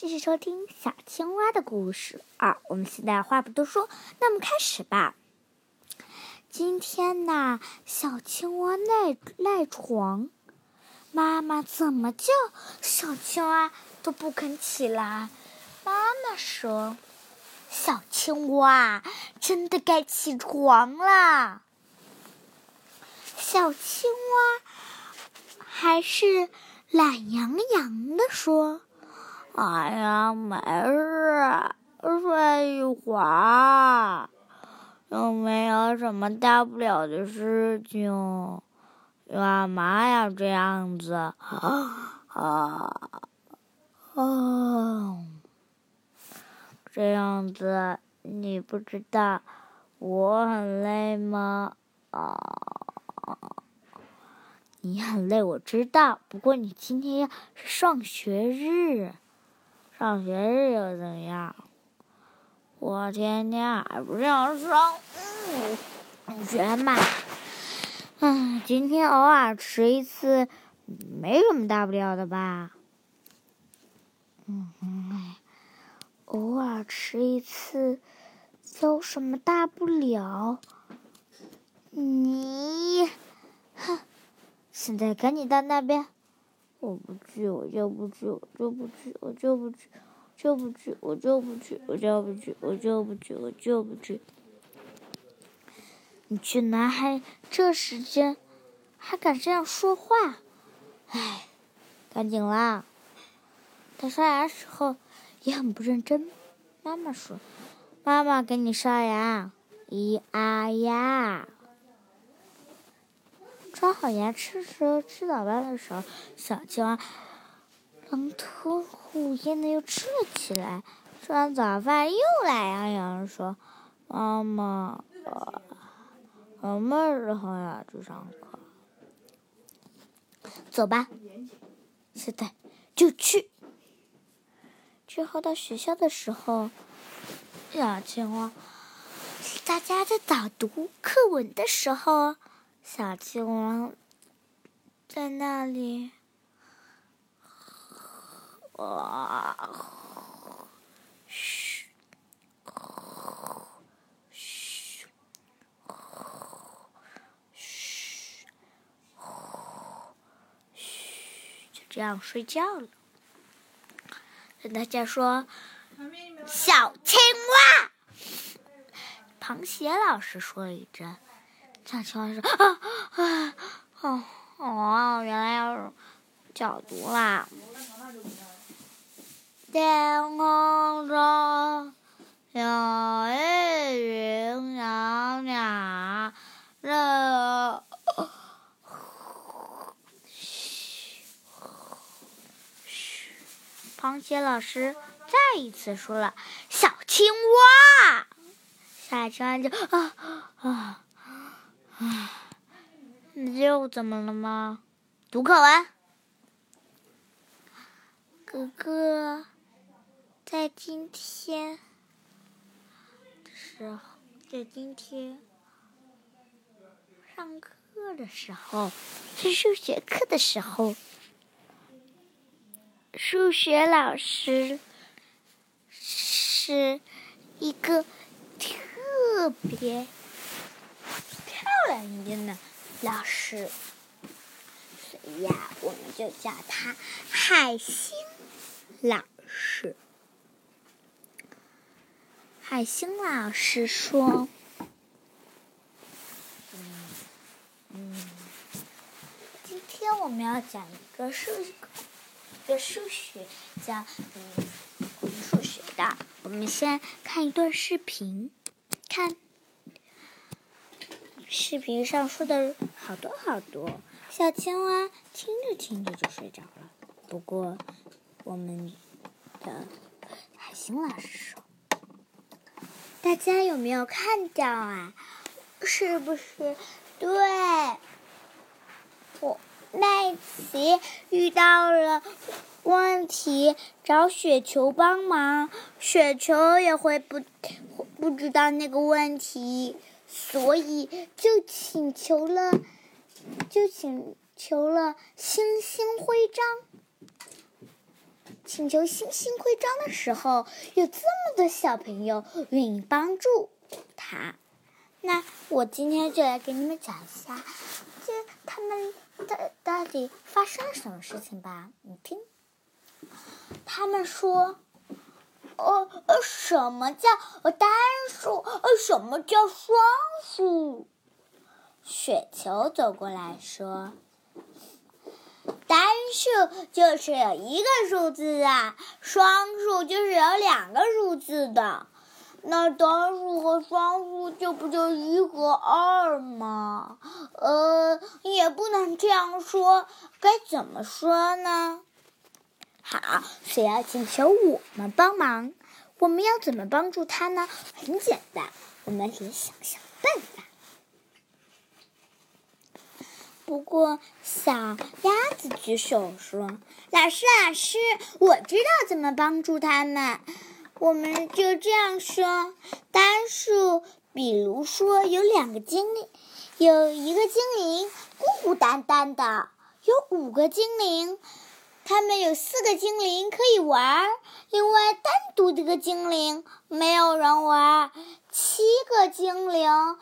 继续收听小青蛙的故事。二，我们现在话不多说，那我们开始吧。今天呢，小青蛙赖赖床，妈妈怎么叫小青蛙都不肯起来。妈妈说：“小青蛙，真的该起床了。”小青蛙还是懒洋洋的说。哎呀，没事，睡一会儿，又没有什么大不了的事情，干嘛要这样子？啊啊！这样子，你不知道我很累吗？啊，你很累，我知道。不过你今天要上学日。上学日又怎样？我天天还不是要上学嘛。嗯，今天偶尔迟一次，没什么大不了的吧？嗯，偶尔迟一次，有什么大不了？你，哼！现在赶紧到那边。我不去，我就不去，我就不去，我就不去，就不去，我就不去，我就不去，我就不去，我就不去。你去哪还这时间，还敢这样说话？哎，赶紧啦！他刷牙时候也很不认真。妈妈说：“妈妈给你刷牙，咿啊呀。”刷好牙吃时候，吃早饭的时候，小青蛙狼吞虎咽的又吃了起来。吃完早饭，又懒洋洋说：“妈妈，什么时候要去上课？”走吧，现在就去。之后到学校的时候，小青蛙大家在早读课文的时候。小青蛙在那里，哇，嘘，嘘，嘘，嘘，就这样睡觉了。跟大家说，小青蛙，螃蟹老师说了一阵。小青蛙说：“啊啊哦哦，原来要角毒啦！天空中有一群小鸟，这……嘘嘘，螃蟹老师再一次说了：‘小青蛙。’小青蛙就啊啊。”唉，又怎么了吗？读课文。哥哥，在今天的时候，在今天上课的时候，是数学课的时候，数学老师是一个特别。人家的老师，所以呀，我们就叫他海星老师。海星老师说：“嗯，今天我们要讲一个数一个数学，叫嗯数学的。我们先看一段视频，看。”视频上说的好多好多，小青蛙听着听着就睡着了。不过，我们的海星老师说：“大家有没有看到啊？是不是？对，我麦琪遇到了问题，找雪球帮忙，雪球也会不不知道那个问题。”所以就请求了，就请求了星星徽章。请求星星徽章的时候，有这么多小朋友愿意帮助他。那我今天就来给你们讲一下，这他们到到底发生了什么事情吧？你听，他们说。呃呃，什么叫单数？呃，什么叫双数？雪球走过来说：“单数就是有一个数字啊，双数就是有两个数字的。那单数和双数就不就一和二吗？呃，也不能这样说，该怎么说呢？”好，谁要请求我们帮忙？我们要怎么帮助他呢？很简单，我们得想想办法。不过，小鸭子举手说：“老师，老师，我知道怎么帮助他们。我们就这样说：单数，比如说有两个精灵，有一个精灵孤孤单单的，有五个精灵。”他们有四个精灵可以玩，另外单独的个精灵没有人玩。七个精灵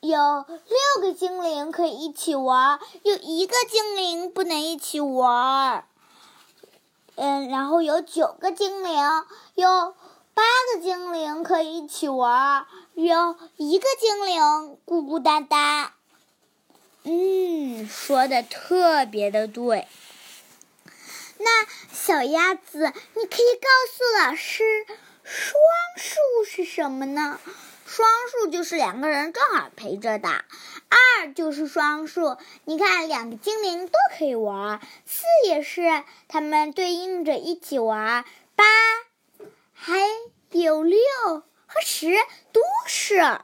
有六个精灵可以一起玩，有一个精灵不能一起玩。嗯，然后有九个精灵，有八个精灵可以一起玩，有一个精灵孤孤单单。嗯，说的特别的对。那小鸭子，你可以告诉老师，双数是什么呢？双数就是两个人正好陪着的，二就是双数。你看，两个精灵都可以玩，四也是，它们对应着一起玩。八，还有六和十都是。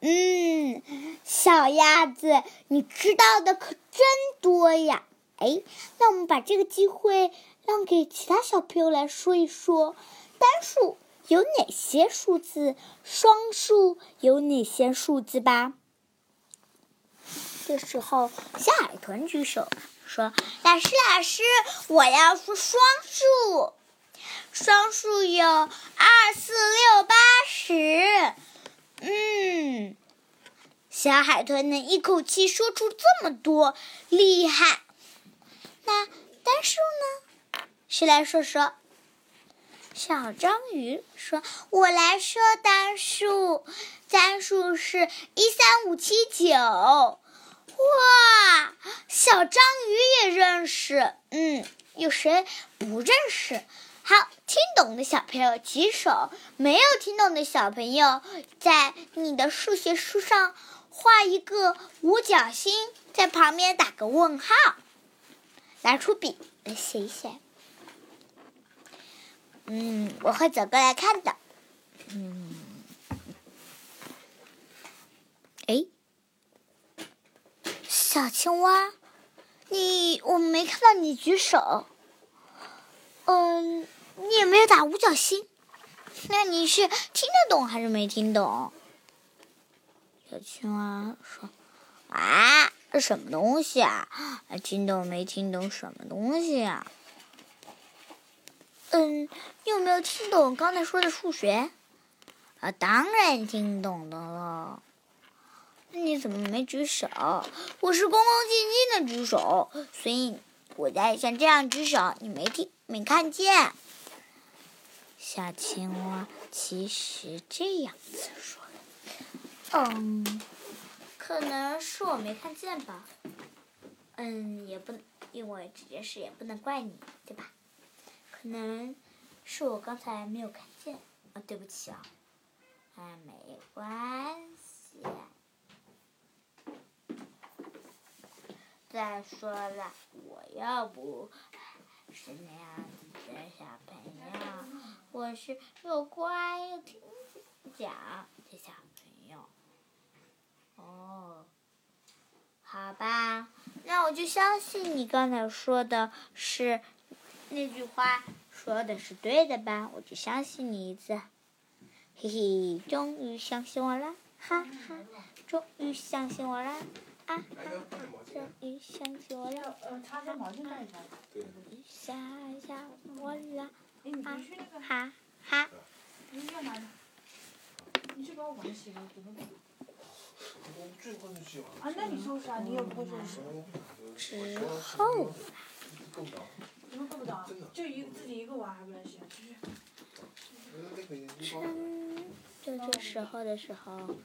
嗯，小鸭子，你知道的可真多呀。哎，那我们把这个机会让给其他小朋友来说一说，单数有哪些数字，双数有哪些数字吧。这时候，小海豚举手说：“老师，老师，我要说双数，双数有二、四、六、八、十。”嗯，小海豚能一口气说出这么多，厉害！那单数呢？谁来说说？小章鱼说：“我来说单数，单数是一三五七九。”哇，小章鱼也认识。嗯，有谁不认识？好，听懂的小朋友举手。没有听懂的小朋友，在你的数学书上画一个五角星，在旁边打个问号。拿出笔来写一写。嗯，我会走过来看的。嗯，哎，小青蛙，你我没看到你举手。嗯，你也没有打五角星，那你是听得懂还是没听懂？小青蛙说：“啊。”这什么东西啊？听懂没听懂什么东西啊？嗯，你有没有听懂刚才说的数学？啊，当然听懂的了。那你怎么没举手？我是恭恭敬敬的举手，所以我在像这样举手，你没听没看见。小青蛙其实这样子说的，嗯。可能是我没看见吧，嗯，也不，因为这件事也不能怪你，对吧？可能是我刚才没有看见，啊，对不起啊，哎，没关系。再说了，我又不是那样子的小朋友，我是又乖又听讲的小。哦，好吧，那我就相信你刚才说的是那句话说的是对的吧？我就相信你一次。嘿嘿，终于相信我了，哈哈，终于相信我了。啊！终于想起我了。呃，擦擦毛巾干一下。一下下我了，哎，你不去那个，哈哈。啊，那你收拾啊，你也不会收拾。之后，怎么够不着？就一自己一个娃还不能洗，去去。嗯，就这时候的时候，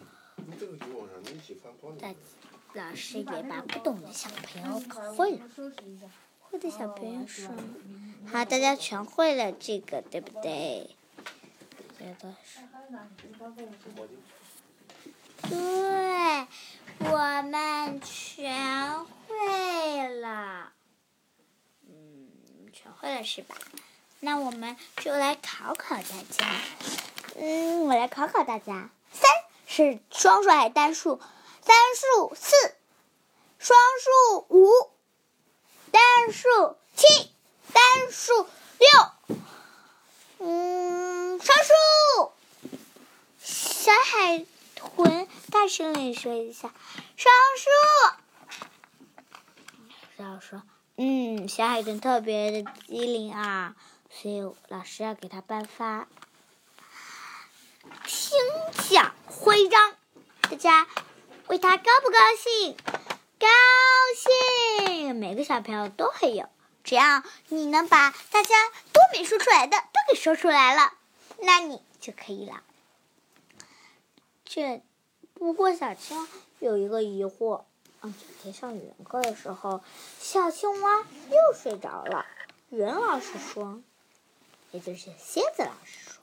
大老师也把不懂的小朋友搞会了。会的小朋友说：“好，大家全会了这个，对不对？”觉得是。对，我们全会了。嗯，全会了是吧？那我们就来考考大家。嗯，我来考考大家。三是双数还是单数？单数四，双数五，单数七，单数六。嗯，双数。小海大声地说一下：“双数。”老师说：“嗯，小海豚特别的机灵啊。”所以老师要给他颁发听讲徽章，大家为他高不高兴？高兴！每个小朋友都会有，只要你能把大家都没说出来的都给说出来了，那你就可以了。这不过小青蛙有一个疑惑，嗯，昨天上语文课的时候，小青蛙又睡着了。语文老师说。也就是蝎子老师说：“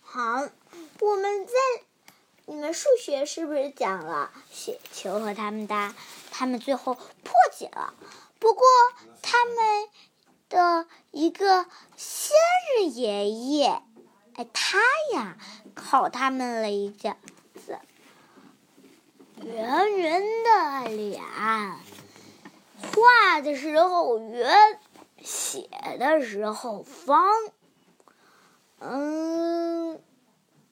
好，我们在你们数学是不是讲了雪球和他们的？他们最后破解了。不过他们的一个仙人爷爷，哎，他呀考他们了一下子，圆圆的脸，画的时候圆。”写的时候方，嗯，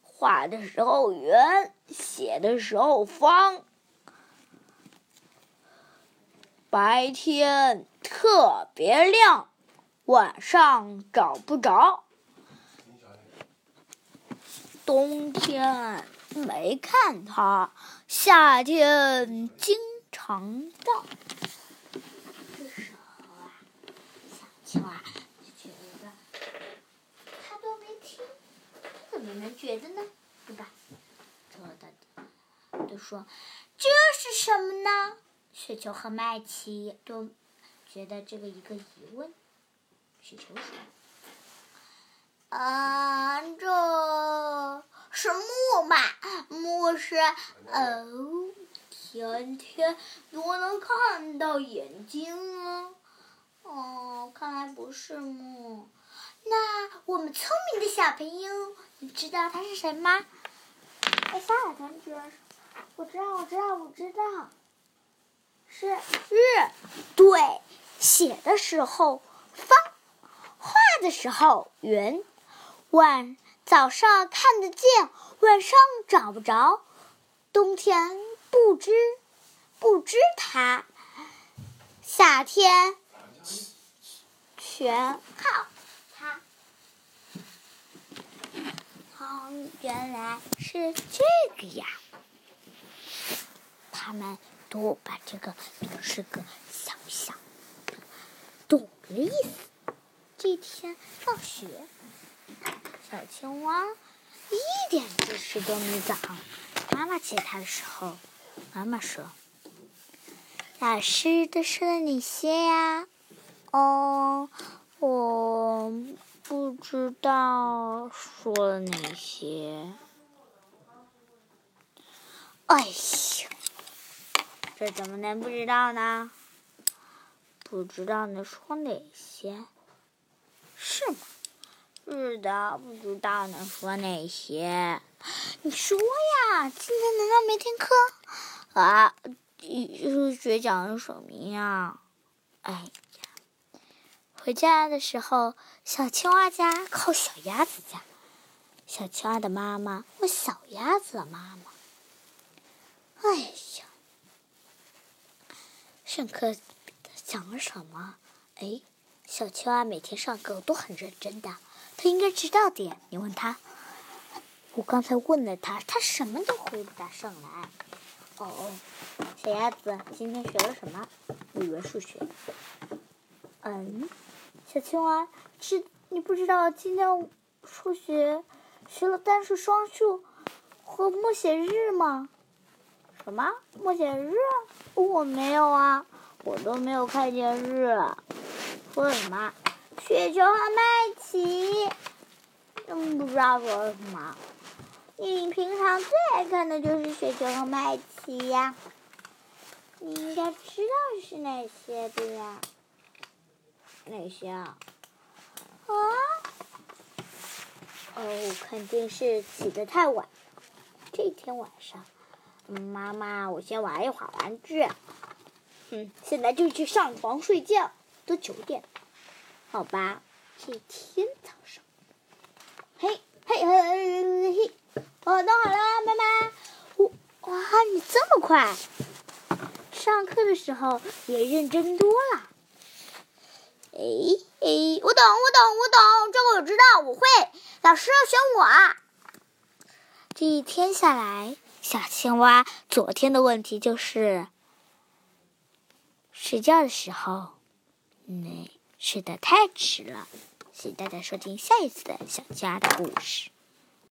画的时候圆，写的时候方。白天特别亮，晚上找不着。冬天没看它，夏天经常到。这时候啊，小青蛙就觉得他都没听，怎么能觉得呢？对吧？说的都说这是什么呢？雪球和麦琪都觉得这个一个疑问。雪球说：“啊，这是木嘛？木是哦，天天都能看到眼睛啊。”哦，看来不是木。那我们聪明的小朋友，你知道他是谁吗？哎，小海豚居然说：“我知道，我知道，我知道，是日。”对，写的时候方，画的时候圆。晚早上看得见，晚上找不着。冬天不知不知它，夏天。全靠它。哦，原来是这个呀！他们都把这个当是个小小懂的意思。这天放学，小青蛙一点知识都没长。妈妈接他的时候，妈妈说：“老师都说了哪些呀？”哦，我不知道说了哪些。哎呀，这怎么能不知道呢？不知道能说哪些？是？的，不知道能说哪些。你说呀，今天难道没听课？啊，数学讲的什么呀？哎呀。回家的时候，小青蛙家靠小鸭子家。小青蛙的妈妈问小鸭子的妈妈：“哎呀，上课讲了什么？哎，小青蛙每天上课都很认真的，他应该知道的。你问他，我刚才问了他，他什么都回答上来。哦，小鸭子，今天学了什么？语文、数学。嗯，小青蛙，知你不知道今天数学学了单数、双数和默写日吗？什么默写日？我没有啊，我都没有看见日。说什么？雪球和麦琪？嗯，不知道说什么。你平常最爱看的就是雪球和麦琪呀，你应该知道是哪些的呀？哪些啊？啊？哦，肯定是起得太晚。这天晚上，妈妈，我先玩一会儿玩具。嗯，现在就去上床睡觉，都九点，好吧？这一天早上，嘿，嘿嘿嘿，我弄好了，妈妈。我哇，你这么快！上课的时候也认真多了。哎哎，我懂，我懂，我懂，这个我知道，我会。老师要选我。这一天下来，小青蛙昨天的问题就是睡觉的时候，嗯，睡得太迟了。谢谢大家收听下一次的小家的故事。